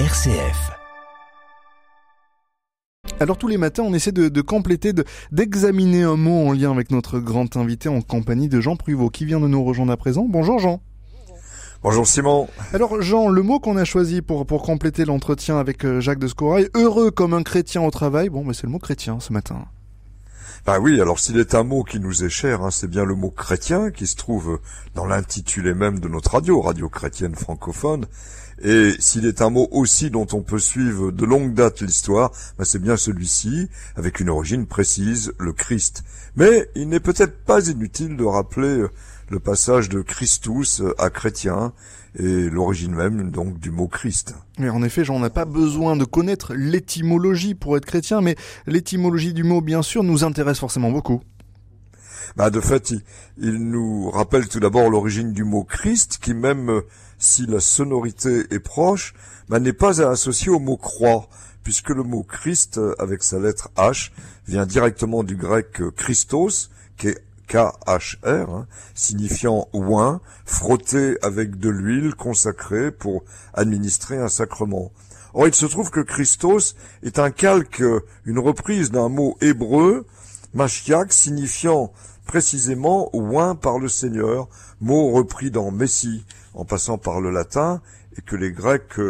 RCF. Alors tous les matins, on essaie de, compléter, d'examiner un mot en lien avec notre grand invité en compagnie de Jean Pruvot qui vient de nous rejoindre à présent. Bonjour Jean. Bonjour Simon. Alors Jean, le mot qu'on a choisi pour, pour compléter l'entretien avec euh, Jacques de Scorail, heureux comme un chrétien au travail, bon, mais c'est le mot chrétien ce matin. Ben oui, alors s'il est un mot qui nous est cher, hein, c'est bien le mot chrétien qui se trouve dans l'intitulé même de notre radio, radio chrétienne francophone. Et s'il est un mot aussi dont on peut suivre de longue date l'histoire, ben c'est bien celui-ci, avec une origine précise, le Christ. Mais il n'est peut-être pas inutile de rappeler le passage de Christus à chrétien et l'origine même donc du mot Christ. Mais en effet, j'en ai pas besoin de connaître l'étymologie pour être chrétien, mais l'étymologie du mot, bien sûr, nous intéresse forcément beaucoup. Bah, de fait, il, nous rappelle tout d'abord l'origine du mot Christ, qui même si la sonorité est proche, bah, n'est pas associé au mot croix, puisque le mot Christ, avec sa lettre H, vient directement du grec Christos, qui est K-H-R, hein, signifiant oin, frotté avec de l'huile consacrée pour administrer un sacrement. Or, il se trouve que Christos est un calque, une reprise d'un mot hébreu, Mashiach, signifiant précisément oin par le Seigneur, mot repris dans Messie, en passant par le latin, et que les Grecs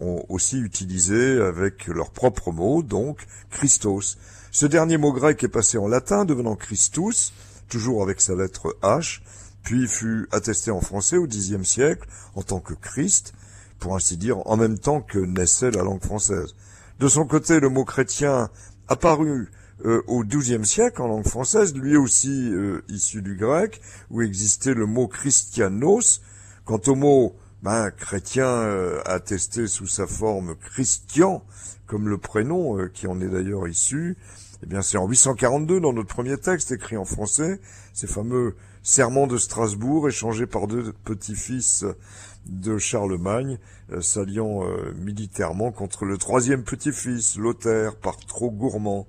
ont aussi utilisé avec leur propre mot, donc Christos. Ce dernier mot grec est passé en latin, devenant Christus, toujours avec sa lettre H, puis fut attesté en français au Xe siècle en tant que Christ, pour ainsi dire en même temps que naissait la langue française. De son côté, le mot chrétien apparu euh, au XIIe siècle en langue française, lui aussi euh, issu du grec, où existait le mot christianos. Quant au mot ben, chrétien euh, attesté sous sa forme christian, comme le prénom qui en est d'ailleurs issu, eh bien, c'est en 842 dans notre premier texte écrit en français, ces fameux serments de Strasbourg échangés par deux petits-fils de Charlemagne, euh, s'alliant euh, militairement contre le troisième petit-fils, Lothaire, par trop gourmand.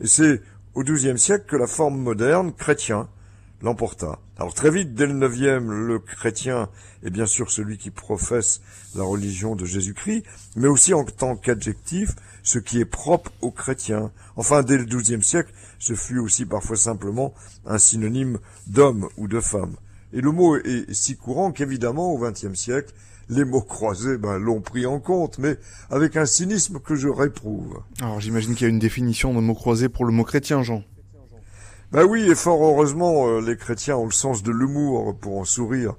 Et c'est au XIIe siècle que la forme moderne, chrétien, l'emporta. Alors très vite, dès le neuvième, le chrétien est bien sûr celui qui professe la religion de Jésus-Christ, mais aussi en tant qu'adjectif, ce qui est propre aux chrétiens. Enfin, dès le XIIe siècle, ce fut aussi parfois simplement un synonyme d'homme ou de femme. Et le mot est si courant qu'évidemment, au XXe siècle, les mots croisés ben, l'ont pris en compte, mais avec un cynisme que je réprouve. Alors j'imagine qu'il y a une définition de mot croisé pour le mot chrétien, Jean. Ben oui, et fort heureusement, euh, les chrétiens ont le sens de l'humour pour en sourire.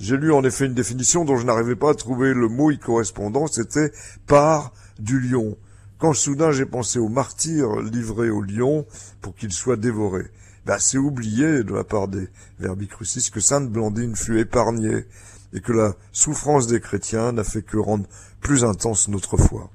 J'ai lu en effet une définition dont je n'arrivais pas à trouver le mot y correspondant, c'était par du lion. Quand soudain j'ai pensé au martyr livré au lion pour qu'il soit dévoré. Ben, c'est oublié de la part des verbicrucis que Sainte Blandine fut épargnée et que la souffrance des chrétiens n'a fait que rendre plus intense notre foi.